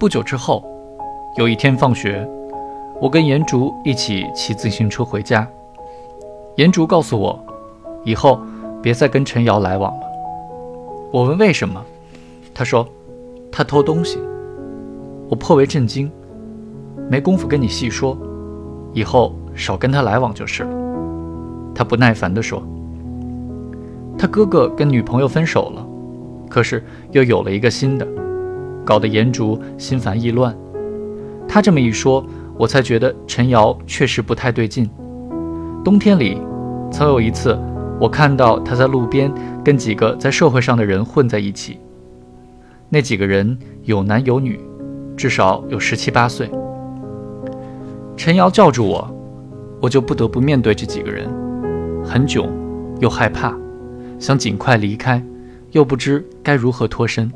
不久之后，有一天放学，我跟颜竹一起骑自行车回家。颜竹告诉我，以后别再跟陈瑶来往了。我问为什么，他说他偷东西。我颇为震惊，没工夫跟你细说，以后少跟他来往就是了。他不耐烦地说，他哥哥跟女朋友分手了，可是又有了一个新的，搞得颜竹心烦意乱。他这么一说，我才觉得陈瑶确实不太对劲。冬天里，曾有一次，我看到他在路边跟几个在社会上的人混在一起，那几个人有男有女。至少有十七八岁。陈瑶叫住我，我就不得不面对这几个人，很囧，又害怕，想尽快离开，又不知该如何脱身。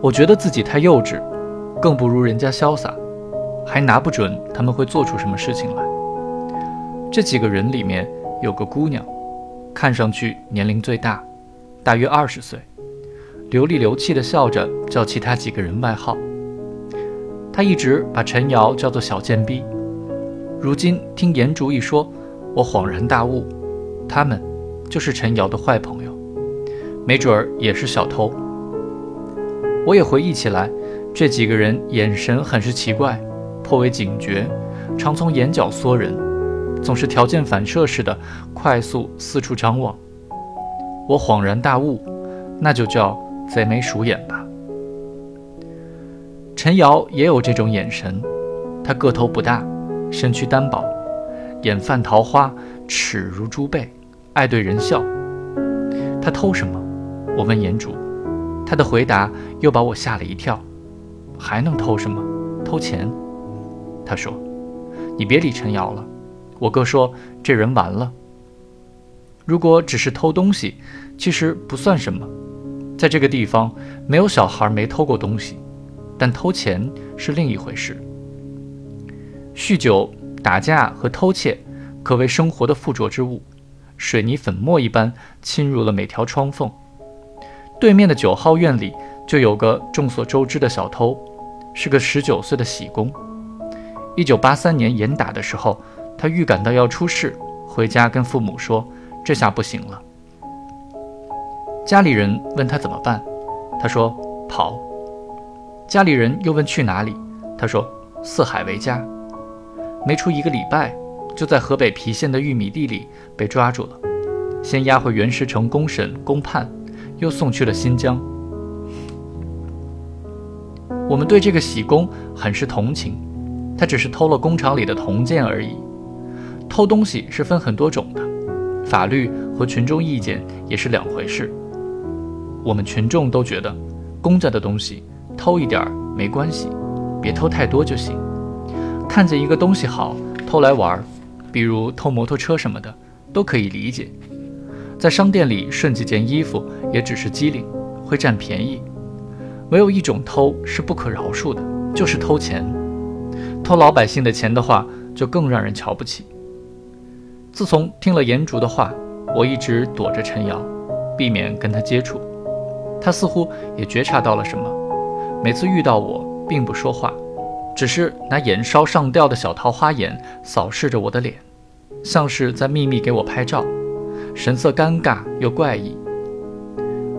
我觉得自己太幼稚，更不如人家潇洒，还拿不准他们会做出什么事情来。这几个人里面有个姑娘，看上去年龄最大，大约二十岁，流里流气的笑着叫其他几个人外号。他一直把陈瑶叫做小贱逼，如今听颜竹一说，我恍然大悟，他们就是陈瑶的坏朋友，没准儿也是小偷。我也回忆起来，这几个人眼神很是奇怪，颇为警觉，常从眼角缩人，总是条件反射似的快速四处张望。我恍然大悟，那就叫贼眉鼠眼吧。陈瑶也有这种眼神，她个头不大，身躯单薄，眼泛桃花，齿如猪背，爱对人笑。她偷什么？我问颜主，他的回答又把我吓了一跳。还能偷什么？偷钱。他说：“你别理陈瑶了。”我哥说：“这人完了。”如果只是偷东西，其实不算什么，在这个地方没有小孩没偷过东西。但偷钱是另一回事。酗酒、打架和偷窃可谓生活的附着之物，水泥粉末一般侵入了每条窗缝。对面的九号院里就有个众所周知的小偷，是个十九岁的喜工。一九八三年严打的时候，他预感到要出事，回家跟父母说：“这下不行了。”家里人问他怎么办，他说：“跑。”家里人又问去哪里，他说四海为家。没出一个礼拜，就在河北郫县的玉米地里被抓住了，先押回原石城公审公判，又送去了新疆。我们对这个喜工很是同情，他只是偷了工厂里的铜件而已。偷东西是分很多种的，法律和群众意见也是两回事。我们群众都觉得公家的东西。偷一点儿没关系，别偷太多就行。看见一个东西好，偷来玩儿，比如偷摩托车什么的，都可以理解。在商店里顺几件衣服，也只是机灵，会占便宜。唯有一种偷是不可饶恕的，就是偷钱。偷老百姓的钱的话，就更让人瞧不起。自从听了严竹的话，我一直躲着陈瑶，避免跟他接触。他似乎也觉察到了什么。每次遇到我，并不说话，只是拿眼梢上吊的小桃花眼扫视着我的脸，像是在秘密给我拍照，神色尴尬又怪异。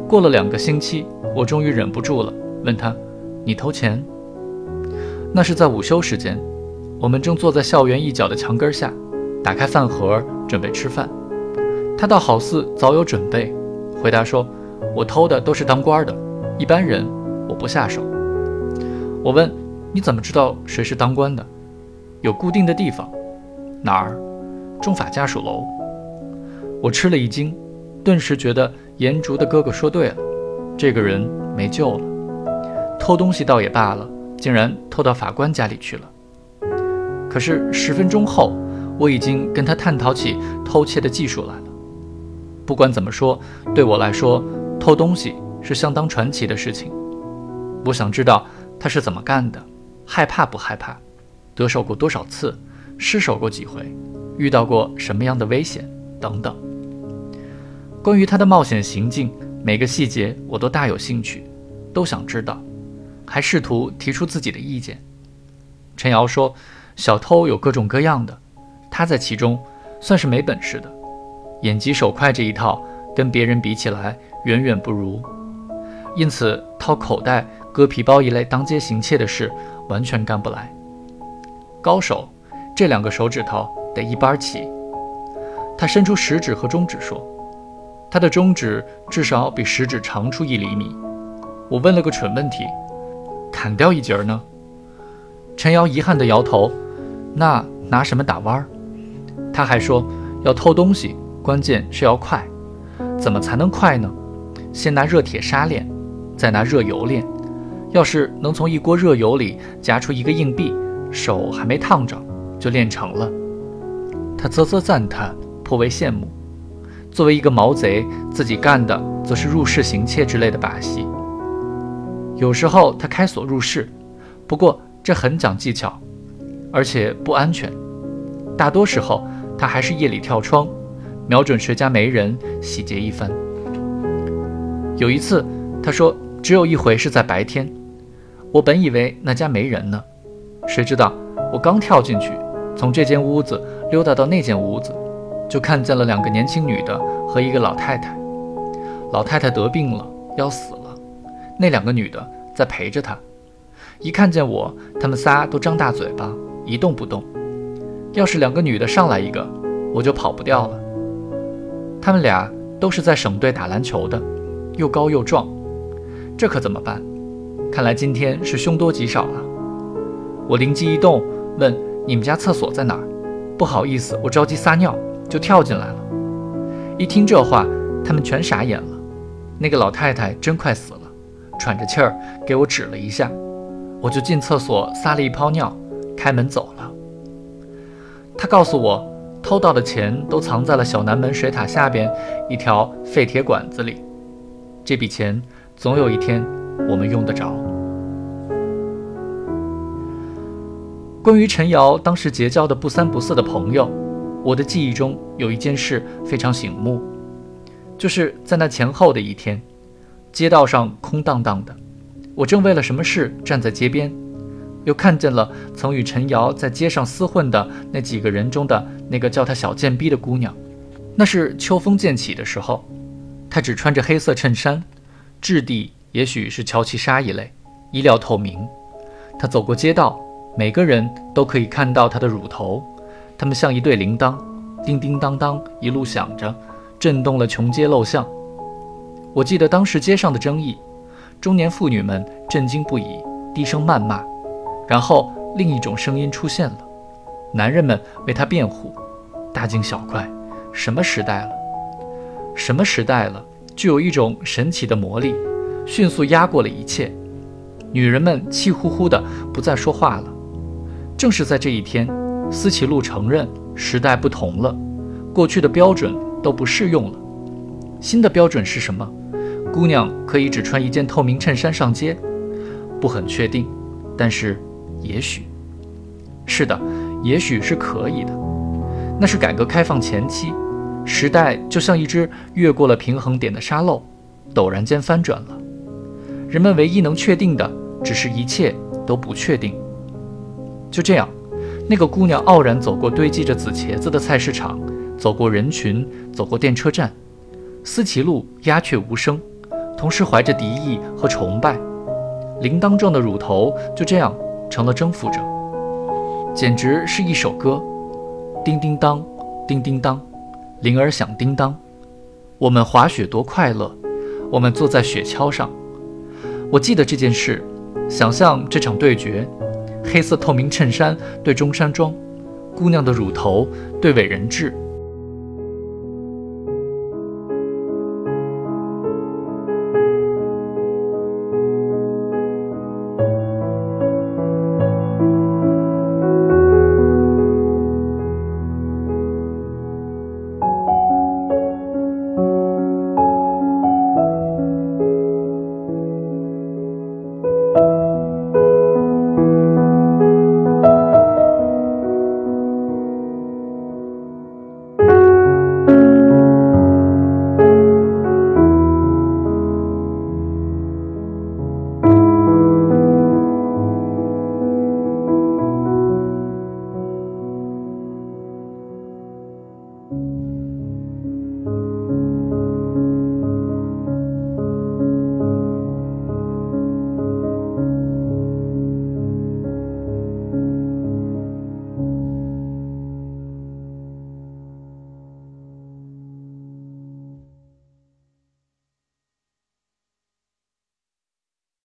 过了两个星期，我终于忍不住了，问他：“你偷钱？”那是在午休时间，我们正坐在校园一角的墙根下，打开饭盒准备吃饭。他倒好似早有准备，回答说：“我偷的都是当官的，一般人。”我不下手。我问：“你怎么知道谁是当官的？有固定的地方？哪儿？中法家属楼。”我吃了一惊，顿时觉得颜竹的哥哥说对了，这个人没救了。偷东西倒也罢了，竟然偷到法官家里去了。可是十分钟后，我已经跟他探讨起偷窃的技术来了。不管怎么说，对我来说，偷东西是相当传奇的事情。我想知道他是怎么干的，害怕不害怕，得手过多少次，失手过几回，遇到过什么样的危险等等。关于他的冒险行径，每个细节我都大有兴趣，都想知道。还试图提出自己的意见。陈瑶说：“小偷有各种各样的，他在其中算是没本事的，眼疾手快这一套跟别人比起来远远不如，因此掏口袋、割皮包一类当街行窃的事完全干不来。高手，这两个手指头得一般齐。”他伸出食指和中指说：“他的中指至少比食指长出一厘米。”我问了个蠢问题：“砍掉一截呢？”陈瑶遗憾地摇头，那拿什么打弯儿？他还说要偷东西，关键是要快。怎么才能快呢？先拿热铁砂炼，再拿热油炼。要是能从一锅热油里夹出一个硬币，手还没烫着，就炼成了。他啧啧赞叹，颇为羡慕。作为一个毛贼，自己干的则是入室行窃之类的把戏。有时候他开锁入室，不过。这很讲技巧，而且不安全。大多时候，他还是夜里跳窗，瞄准谁家没人，洗劫一番。有一次，他说只有一回是在白天。我本以为那家没人呢，谁知道我刚跳进去，从这间屋子溜达到那间屋子，就看见了两个年轻女的和一个老太太。老太太得病了，要死了，那两个女的在陪着她。一看见我，他们仨都张大嘴巴，一动不动。要是两个女的上来一个，我就跑不掉了。他们俩都是在省队打篮球的，又高又壮，这可怎么办？看来今天是凶多吉少了。我灵机一动，问：“你们家厕所在哪儿？”不好意思，我着急撒尿，就跳进来了。一听这话，他们全傻眼了。那个老太太真快死了，喘着气儿给我指了一下。我就进厕所撒了一泡尿，开门走了。他告诉我，偷到的钱都藏在了小南门水塔下边一条废铁管子里。这笔钱总有一天我们用得着。关于陈瑶当时结交的不三不四的朋友，我的记忆中有一件事非常醒目，就是在那前后的一天，街道上空荡荡的。我正为了什么事站在街边，又看见了曾与陈瑶在街上厮混的那几个人中的那个叫她小贱逼的姑娘。那是秋风渐起的时候，她只穿着黑色衬衫，质地也许是乔其纱一类，衣料透明。她走过街道，每个人都可以看到她的乳头，它们像一对铃铛，叮叮当当一路响着，震动了穷街陋巷。我记得当时街上的争议。中年妇女们震惊不已，低声谩骂，然后另一种声音出现了，男人们为她辩护，大惊小怪，什么时代了？什么时代了？具有一种神奇的魔力，迅速压过了一切。女人们气呼呼的不再说话了。正是在这一天，思齐路承认时代不同了，过去的标准都不适用了。新的标准是什么？姑娘可以只穿一件透明衬衫上街，不很确定，但是也许，是的，也许是可以的。那是改革开放前期，时代就像一只越过了平衡点的沙漏，陡然间翻转了。人们唯一能确定的，只是一切都不确定。就这样，那个姑娘傲然走过堆积着紫茄子的菜市场，走过人群，走过电车站，思齐路鸦雀无声。同时怀着敌意和崇拜，铃铛状的乳头就这样成了征服者，简直是一首歌。叮叮当，叮叮当，铃儿响叮当。我们滑雪多快乐，我们坐在雪橇上。我记得这件事，想象这场对决：黑色透明衬衫对中山装，姑娘的乳头对伟人志。